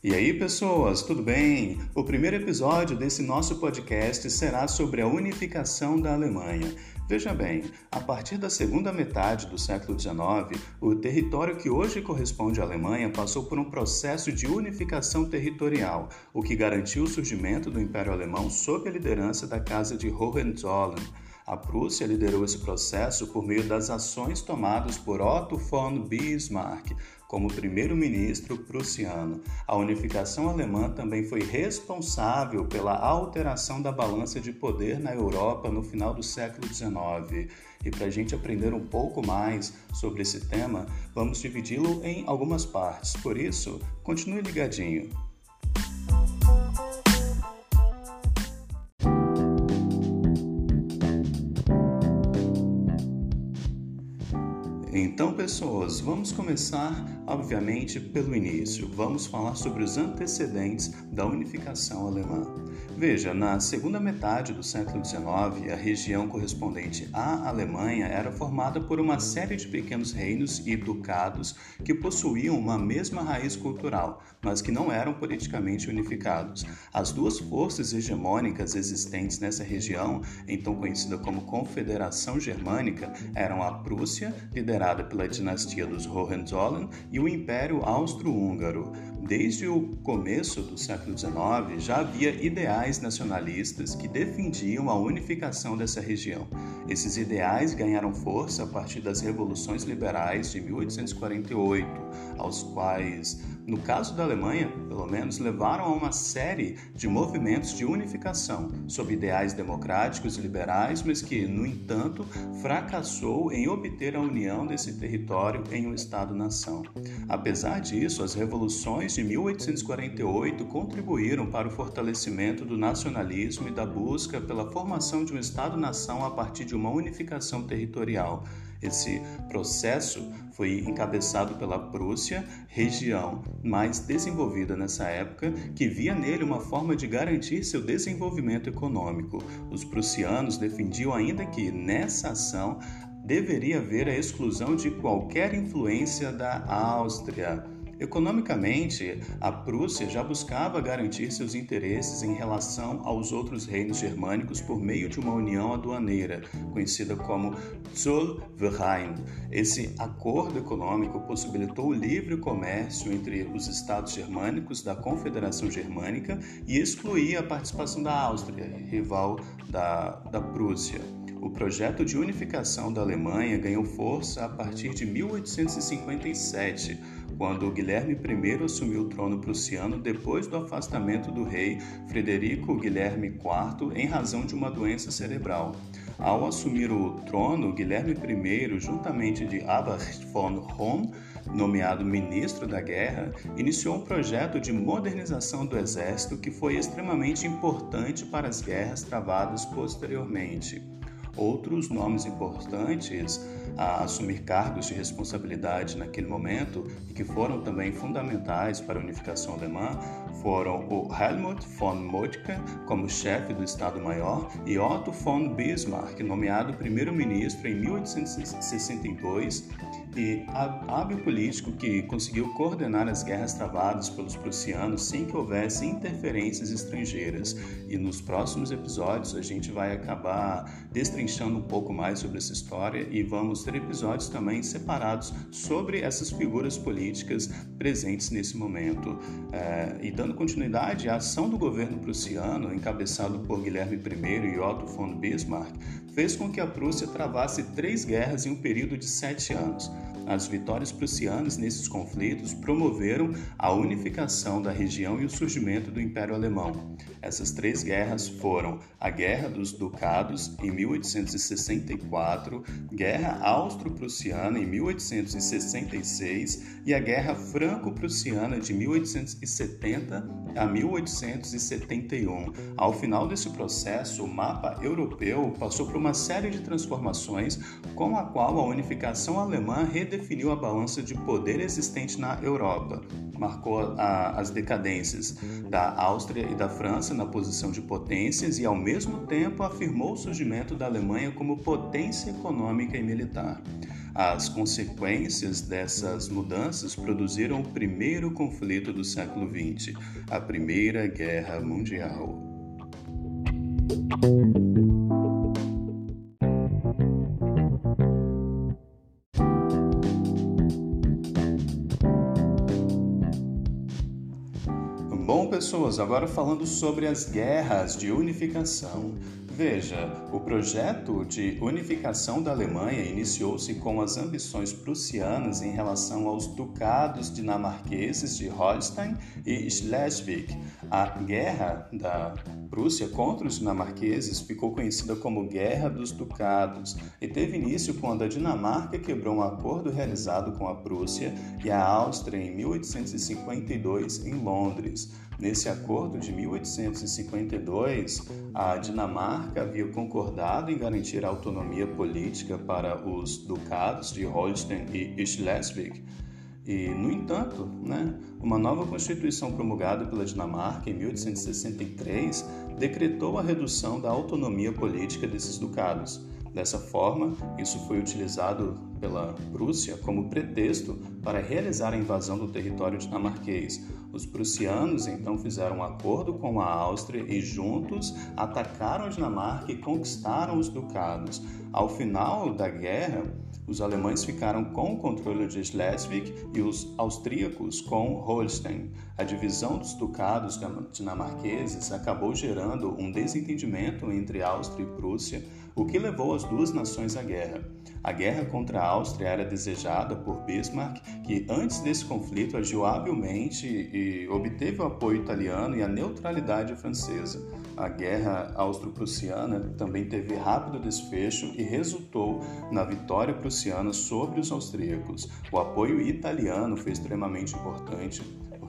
E aí, pessoas, tudo bem? O primeiro episódio desse nosso podcast será sobre a unificação da Alemanha. Veja bem, a partir da segunda metade do século XIX, o território que hoje corresponde à Alemanha passou por um processo de unificação territorial, o que garantiu o surgimento do Império Alemão sob a liderança da Casa de Hohenzollern. A Prússia liderou esse processo por meio das ações tomadas por Otto von Bismarck, como primeiro-ministro prussiano. A unificação alemã também foi responsável pela alteração da balança de poder na Europa no final do século XIX. E para a gente aprender um pouco mais sobre esse tema, vamos dividi-lo em algumas partes. Por isso, continue ligadinho. Então, pessoas, vamos começar, obviamente, pelo início. Vamos falar sobre os antecedentes da unificação alemã. Veja, na segunda metade do século XIX, a região correspondente à Alemanha era formada por uma série de pequenos reinos e ducados que possuíam uma mesma raiz cultural, mas que não eram politicamente unificados. As duas forças hegemônicas existentes nessa região, então conhecida como Confederação Germânica, eram a Prússia, liderada pela dinastia dos Hohenzollern, e o Império Austro-Húngaro. Desde o começo do século XIX, já havia ideais nacionalistas que defendiam a unificação dessa região. Esses ideais ganharam força a partir das revoluções liberais de 1848, aos quais no caso da Alemanha, pelo menos, levaram a uma série de movimentos de unificação sob ideais democráticos e liberais, mas que, no entanto, fracassou em obter a união desse território em um Estado-nação. Apesar disso, as revoluções de 1848 contribuíram para o fortalecimento do nacionalismo e da busca pela formação de um Estado-nação a partir de uma unificação territorial. Esse processo foi encabeçado pela Prússia, região mais desenvolvida nessa época, que via nele uma forma de garantir seu desenvolvimento econômico. Os prussianos defendiam ainda que, nessa ação, deveria haver a exclusão de qualquer influência da Áustria. Economicamente, a Prússia já buscava garantir seus interesses em relação aos outros reinos germânicos por meio de uma união aduaneira, conhecida como Zollverein. Esse acordo econômico possibilitou o livre comércio entre os estados germânicos da Confederação Germânica e excluía a participação da Áustria, rival da, da Prússia. O projeto de unificação da Alemanha ganhou força a partir de 1857 quando Guilherme I assumiu o trono prussiano depois do afastamento do rei Frederico Guilherme IV em razão de uma doença cerebral. Ao assumir o trono, Guilherme I, juntamente de Albrecht von Hohm, nomeado ministro da guerra, iniciou um projeto de modernização do exército que foi extremamente importante para as guerras travadas posteriormente. Outros nomes importantes a assumir cargos de responsabilidade naquele momento e que foram também fundamentais para a unificação alemã foram o Helmut von Moltke como chefe do Estado-Maior e Otto von Bismarck, nomeado primeiro-ministro em 1862 e hábil político que conseguiu coordenar as guerras travadas pelos prussianos sem que houvesse interferências estrangeiras. E nos próximos episódios a gente vai acabar destrinchando um pouco mais sobre essa história e vamos ter episódios também separados sobre essas figuras políticas presentes nesse momento. É, e dando continuidade, a ação do governo prussiano, encabeçado por Guilherme I e Otto von Bismarck, fez com que a Prússia travasse três guerras em um período de sete anos. As vitórias prussianas nesses conflitos promoveram a unificação da região e o surgimento do Império Alemão. Essas três guerras foram a Guerra dos Ducados, em 1864, Guerra Austro-Prussiana, em 1866 e a Guerra Franco-Prussiana, de 1870 a 1871. Ao final desse processo, o mapa europeu passou por uma série de transformações, com a qual a unificação alemã redefiniu definiu a balança de poder existente na Europa. Marcou a, as decadências da Áustria e da França na posição de potências e, ao mesmo tempo, afirmou o surgimento da Alemanha como potência econômica e militar. As consequências dessas mudanças produziram o primeiro conflito do século XX, a Primeira Guerra Mundial. Bom, pessoas, agora falando sobre as guerras de unificação. Veja, o projeto de unificação da Alemanha iniciou-se com as ambições prussianas em relação aos ducados dinamarqueses de Holstein e Schleswig. A guerra da Prússia contra os dinamarqueses ficou conhecida como Guerra dos Ducados e teve início quando a Dinamarca quebrou um acordo realizado com a Prússia e a Áustria em 1852 em Londres. Nesse acordo de 1852, a Dinamarca havia concordado em garantir autonomia política para os ducados de Holstein e Schleswig. E, no entanto, né, uma nova constituição promulgada pela Dinamarca em 1863 decretou a redução da autonomia política desses ducados. Dessa forma, isso foi utilizado pela Prússia como pretexto para realizar a invasão do território dinamarquês. Os prussianos então fizeram um acordo com a Áustria e juntos atacaram a Dinamarca e conquistaram os ducados. Ao final da guerra, os alemães ficaram com o controle de Schleswig e os austríacos com Holstein. A divisão dos ducados dinamarqueses acabou gerando um desentendimento entre Áustria e Prússia, o que levou as duas nações à guerra. A guerra contra a Áustria era desejada por Bismarck, que antes desse conflito agiu habilmente e obteve o apoio italiano e a neutralidade francesa. A guerra austro-prussiana também teve rápido desfecho e resultou na vitória prussiana sobre os austríacos. O apoio italiano foi extremamente importante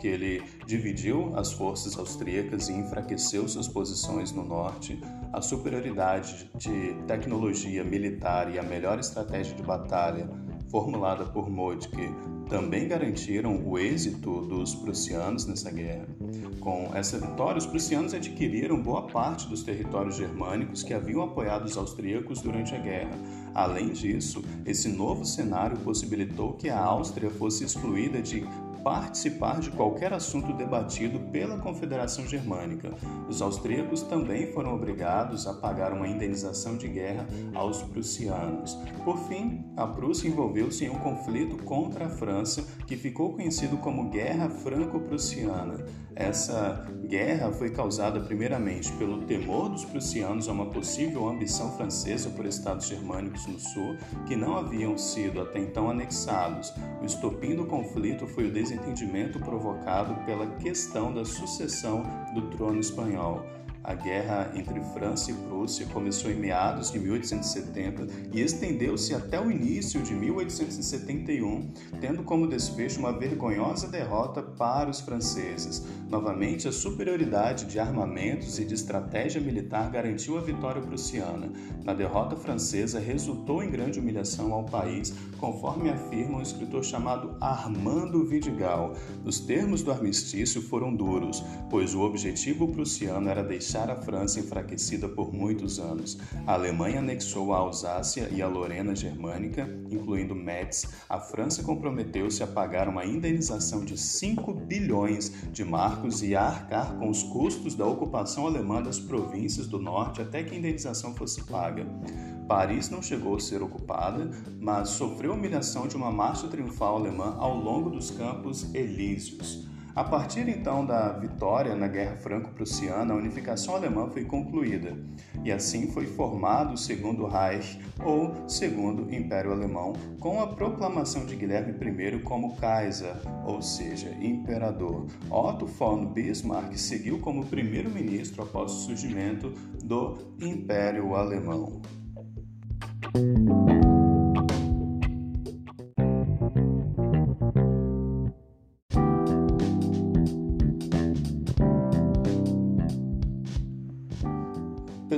porque ele dividiu as forças austríacas e enfraqueceu suas posições no norte. A superioridade de tecnologia militar e a melhor estratégia de batalha formulada por Moltke também garantiram o êxito dos prussianos nessa guerra. Com essa vitória, os prussianos adquiriram boa parte dos territórios germânicos que haviam apoiado os austríacos durante a guerra. Além disso, esse novo cenário possibilitou que a Áustria fosse excluída de participar de qualquer assunto debatido pela Confederação Germânica. Os austríacos também foram obrigados a pagar uma indenização de guerra aos prussianos. Por fim, a Prússia envolveu-se em um conflito contra a França que ficou conhecido como Guerra Franco-Prussiana. Essa guerra foi causada primeiramente pelo temor dos prussianos a uma possível ambição francesa por estados germânicos no sul que não haviam sido até então anexados. O estopim do conflito foi o desentendimento provocado pela questão da sucessão do trono espanhol. A guerra entre França e Prússia começou em meados de 1870 e estendeu-se até o início de 1871, tendo como desfecho uma vergonhosa derrota para os franceses. Novamente, a superioridade de armamentos e de estratégia militar garantiu a vitória prussiana. Na derrota francesa, resultou em grande humilhação ao país, conforme afirma um escritor chamado Armando Vidigal. Os termos do armistício foram duros, pois o objetivo prussiano era deixar deixar a França enfraquecida por muitos anos. A Alemanha anexou a Alsácia e a Lorena germânica, incluindo Metz. A França comprometeu-se a pagar uma indenização de 5 bilhões de marcos e a arcar com os custos da ocupação alemã das províncias do norte até que a indenização fosse paga. Paris não chegou a ser ocupada, mas sofreu humilhação de uma marcha triunfal alemã ao longo dos Campos Elíseos. A partir então da vitória na Guerra Franco-Prussiana, a unificação alemã foi concluída e assim foi formado o Segundo Reich ou Segundo Império Alemão, com a proclamação de Guilherme I como Kaiser, ou seja, imperador. Otto von Bismarck seguiu como primeiro-ministro após o surgimento do Império Alemão.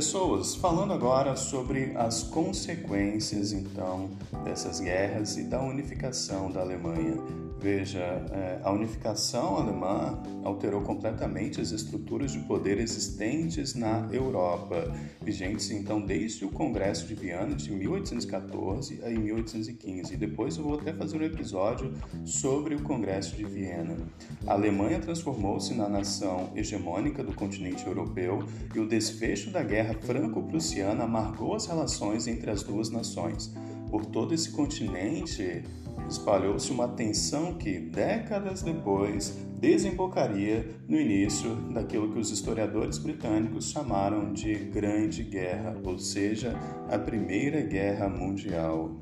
Pessoas, falando agora sobre as consequências então dessas guerras e da unificação da Alemanha. Veja, é, a unificação alemã alterou completamente as estruturas de poder existentes na Europa, vigentes então desde o Congresso de Viana de 1814 a 1815. E depois eu vou até fazer um episódio sobre o Congresso de Viena. A Alemanha transformou-se na nação hegemônica do continente europeu e o desfecho da Guerra Franco-Prussiana amargou as relações entre as duas nações. Por todo esse continente, espalhou-se uma tensão que, décadas depois, desembocaria no início daquilo que os historiadores britânicos chamaram de Grande Guerra, ou seja, a Primeira Guerra Mundial.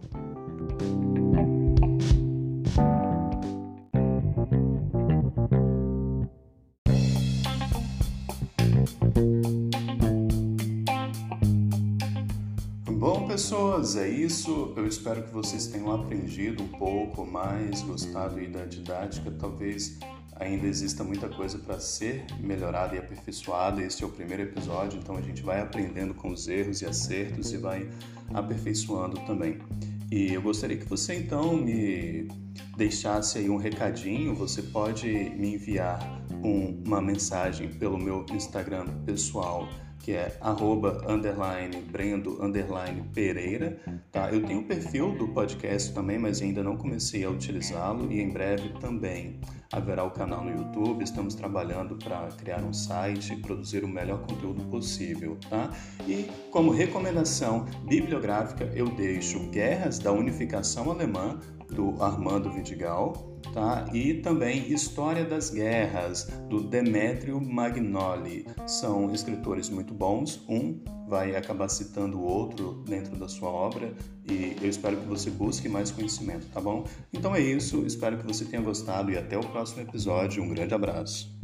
Pessoas, é isso. Eu espero que vocês tenham aprendido um pouco mais, gostado aí da didática. Talvez ainda exista muita coisa para ser melhorada e aperfeiçoada. Este é o primeiro episódio, então a gente vai aprendendo com os erros e acertos e vai aperfeiçoando também. E eu gostaria que você então me deixasse aí um recadinho. Você pode me enviar um, uma mensagem pelo meu Instagram pessoal que é arroba, underline, Brendo, underline, Pereira, tá? Eu tenho o perfil do podcast também, mas ainda não comecei a utilizá-lo e em breve também haverá o canal no YouTube. Estamos trabalhando para criar um site e produzir o melhor conteúdo possível, tá? E como recomendação bibliográfica, eu deixo Guerras da Unificação Alemã, do Armando Vidigal, tá? E também História das Guerras, do Demetrio Magnoli. São escritores muito bons. Um vai acabar citando o outro dentro da sua obra e eu espero que você busque mais conhecimento, tá bom? Então é isso, espero que você tenha gostado e até o próximo episódio. Um grande abraço.